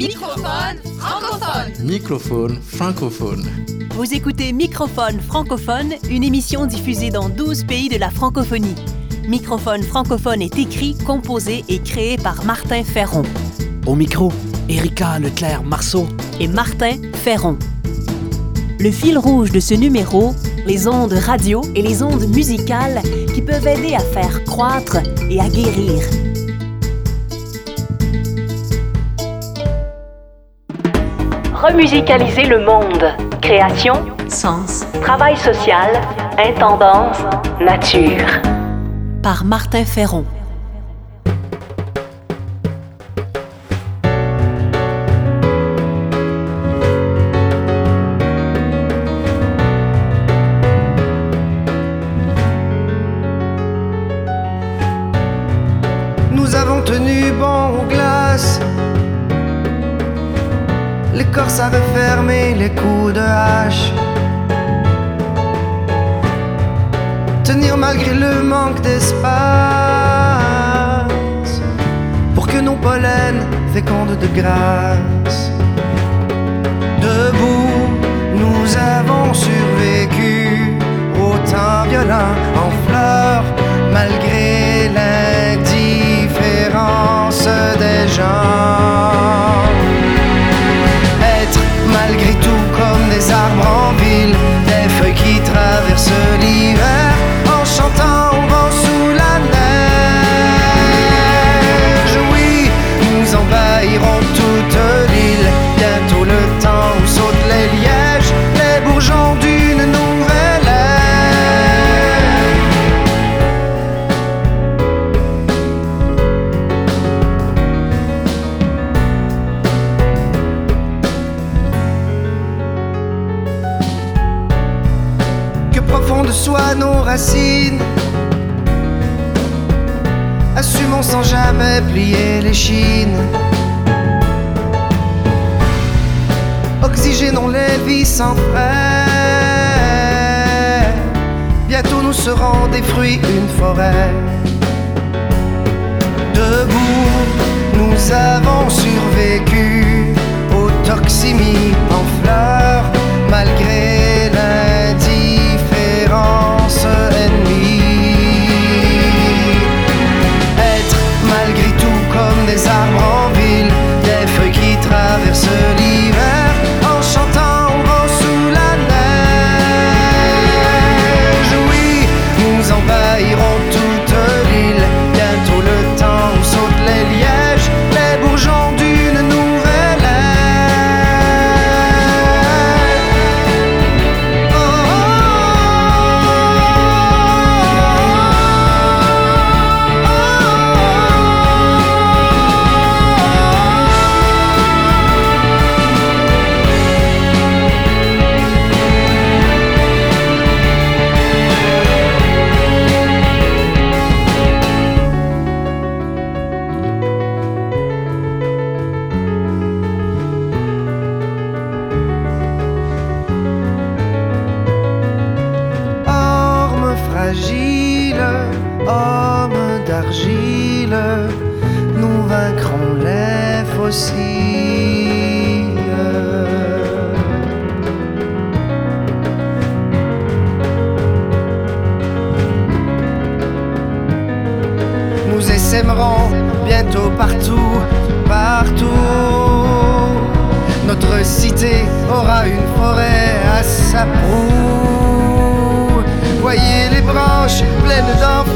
Microphone francophone. Microphone francophone. Vous écoutez Microphone francophone, une émission diffusée dans 12 pays de la francophonie. Microphone francophone est écrit, composé et créé par Martin Ferron Au micro, Erika Leclerc-Marceau. et Martin Ferron. Le fil rouge de ce numéro, les ondes radio et les ondes musicales qui peuvent aider à faire croître et à guérir. Remusicaliser le monde. Création, sens, travail social, intendance, nature. Par Martin Ferron. Nous avons tenu bon aux glaces. Corps avaient fermé les coups de hache. Tenir malgré le manque d'espace. Pour que nos pollens fécondent de grâce. Debout, nous avons survécu au temps violent en fleurs, malgré Assumons sans jamais plier les chines. Oxygénons les vies sans frais. Bientôt nous serons des fruits, une forêt. Debout, nous avons survécu aux toxémies en fleurs, malgré partout, partout. Notre cité aura une forêt à sa proue. Voyez les branches pleines d'enfants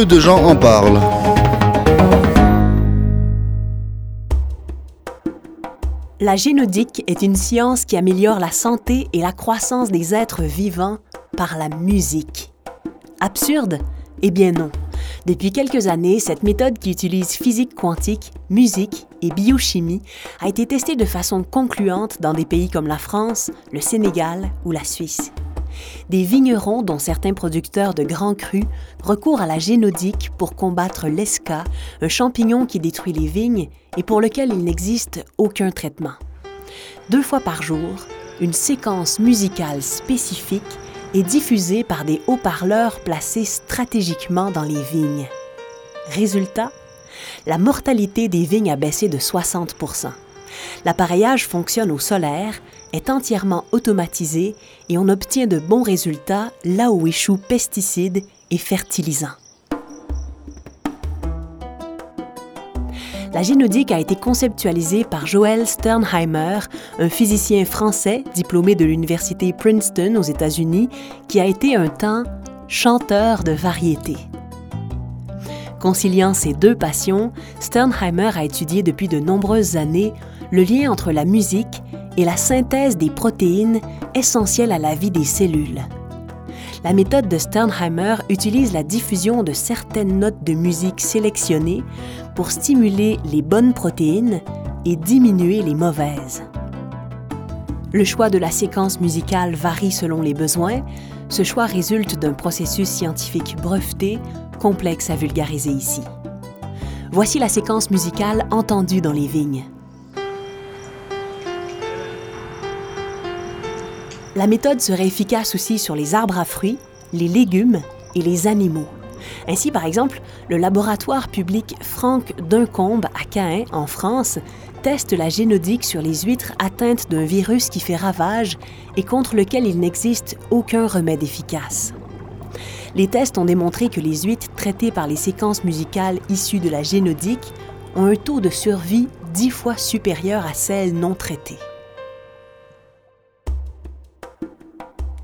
De gens en parlent. La génodique est une science qui améliore la santé et la croissance des êtres vivants par la musique. Absurde? Eh bien non. Depuis quelques années, cette méthode qui utilise physique quantique, musique et biochimie a été testée de façon concluante dans des pays comme la France, le Sénégal ou la Suisse. Des vignerons, dont certains producteurs de grands crus, recourent à la génodique pour combattre l'esca, un champignon qui détruit les vignes et pour lequel il n'existe aucun traitement. Deux fois par jour, une séquence musicale spécifique est diffusée par des haut-parleurs placés stratégiquement dans les vignes. Résultat, la mortalité des vignes a baissé de 60% L'appareillage fonctionne au solaire, est entièrement automatisé et on obtient de bons résultats là où échouent pesticides et fertilisants. La génodique a été conceptualisée par Joel Sternheimer, un physicien français diplômé de l'université Princeton aux États-Unis, qui a été un temps chanteur de variété. Conciliant ces deux passions, Sternheimer a étudié depuis de nombreuses années le lien entre la musique et la synthèse des protéines essentielles à la vie des cellules. La méthode de Sternheimer utilise la diffusion de certaines notes de musique sélectionnées pour stimuler les bonnes protéines et diminuer les mauvaises. Le choix de la séquence musicale varie selon les besoins. Ce choix résulte d'un processus scientifique breveté, complexe à vulgariser ici. Voici la séquence musicale entendue dans les vignes. La méthode serait efficace aussi sur les arbres à fruits, les légumes et les animaux. Ainsi, par exemple, le laboratoire public Franck Duncombe à Caen, en France, teste la génodique sur les huîtres atteintes d'un virus qui fait ravage et contre lequel il n'existe aucun remède efficace. Les tests ont démontré que les huîtres traitées par les séquences musicales issues de la génodique ont un taux de survie dix fois supérieur à celles non traitées.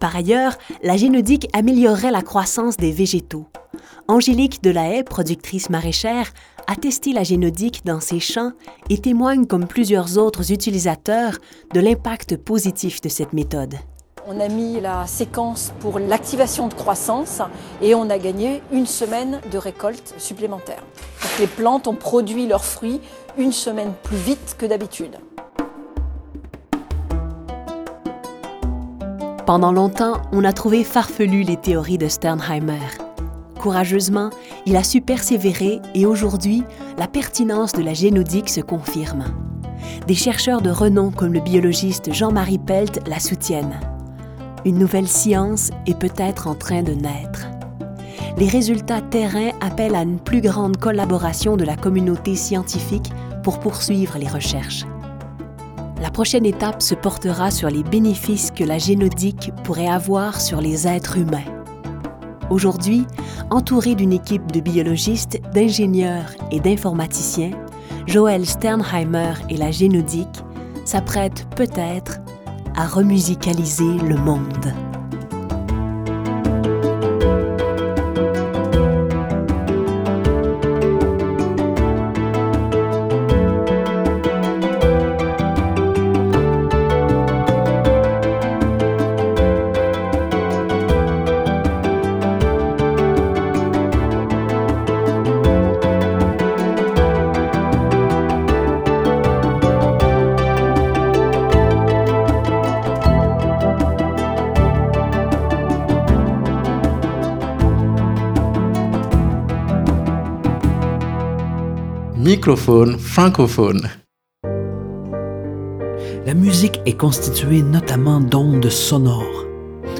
Par ailleurs, la génodique améliorerait la croissance des végétaux. Angélique Delahaye, productrice maraîchère, a testé la génodique dans ses champs et témoigne, comme plusieurs autres utilisateurs, de l'impact positif de cette méthode. On a mis la séquence pour l'activation de croissance et on a gagné une semaine de récolte supplémentaire. les plantes ont produit leurs fruits une semaine plus vite que d'habitude. Pendant longtemps, on a trouvé farfelu les théories de Sternheimer. Courageusement, il a su persévérer et aujourd'hui, la pertinence de la génodique se confirme. Des chercheurs de renom comme le biologiste Jean-Marie Pelt la soutiennent. Une nouvelle science est peut-être en train de naître. Les résultats terrains appellent à une plus grande collaboration de la communauté scientifique pour poursuivre les recherches. La prochaine étape se portera sur les bénéfices que la génodique pourrait avoir sur les êtres humains. Aujourd'hui, entouré d'une équipe de biologistes, d'ingénieurs et d'informaticiens, Joël Sternheimer et la génodique s'apprêtent peut-être à remusicaliser le monde. Microphone francophone. La musique est constituée notamment d'ondes sonores.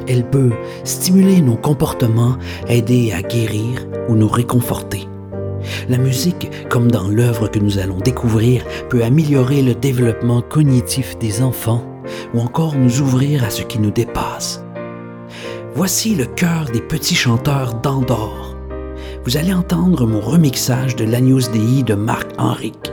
Elle peut stimuler nos comportements, aider à guérir ou nous réconforter. La musique, comme dans l'œuvre que nous allons découvrir, peut améliorer le développement cognitif des enfants ou encore nous ouvrir à ce qui nous dépasse. Voici le cœur des petits chanteurs d'Andorre vous allez entendre mon remixage de l'Agnus Dei de Marc Henrique,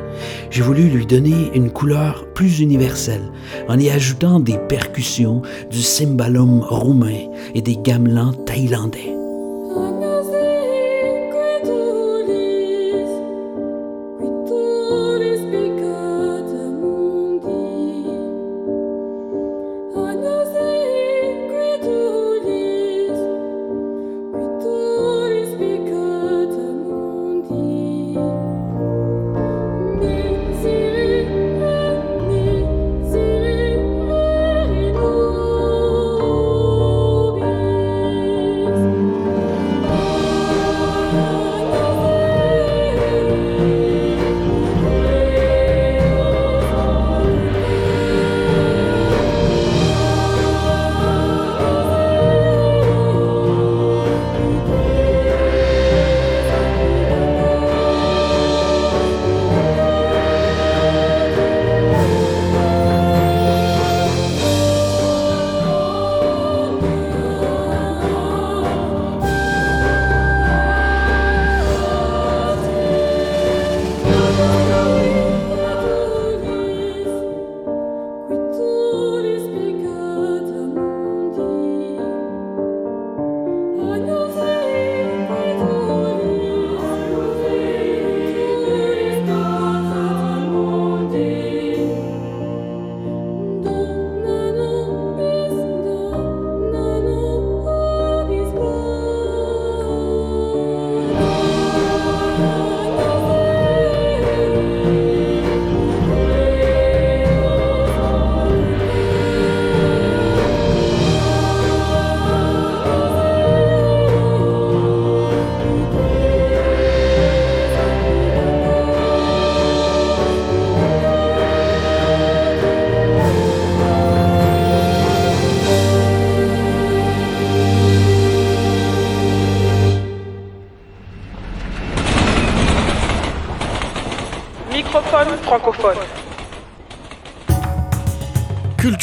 J'ai voulu lui donner une couleur plus universelle en y ajoutant des percussions, du cymbalum roumain et des gamelans thaïlandais.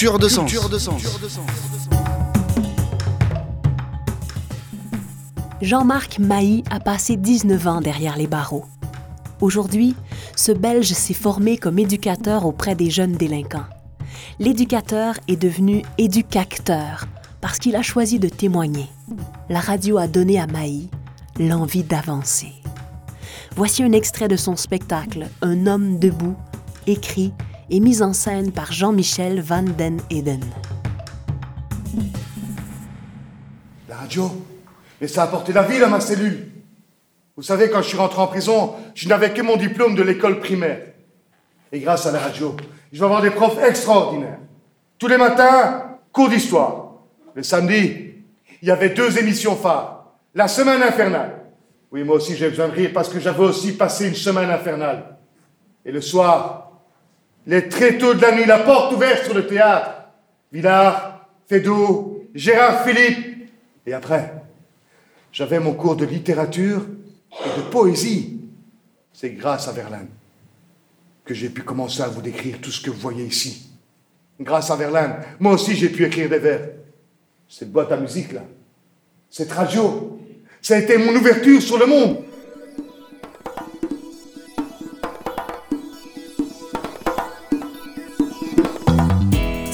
Culture de sens. Jean-Marc Mailly a passé 19 ans derrière les barreaux. Aujourd'hui, ce Belge s'est formé comme éducateur auprès des jeunes délinquants. L'éducateur est devenu éducacteur parce qu'il a choisi de témoigner. La radio a donné à Maï l'envie d'avancer. Voici un extrait de son spectacle Un homme debout, écrit et mis en scène par Jean-Michel Van den Eden. La radio, mais ça a apporté la vie à ma cellule. Vous savez, quand je suis rentré en prison, je n'avais que mon diplôme de l'école primaire. Et grâce à la radio, je vais avoir des profs extraordinaires. Tous les matins, cours d'histoire. Le samedi, il y avait deux émissions phares. La semaine infernale oui, moi aussi j'ai besoin de rire parce que j'avais aussi passé une semaine infernale. Et le soir, les tôt de la nuit, la porte ouverte sur le théâtre. Villard, Fédou, Gérard Philippe. Et après, j'avais mon cours de littérature et de poésie. C'est grâce à Verlaine que j'ai pu commencer à vous décrire tout ce que vous voyez ici. Grâce à Verlaine, moi aussi j'ai pu écrire des vers. Cette boîte à musique là, cette radio, ça a été mon ouverture sur le monde.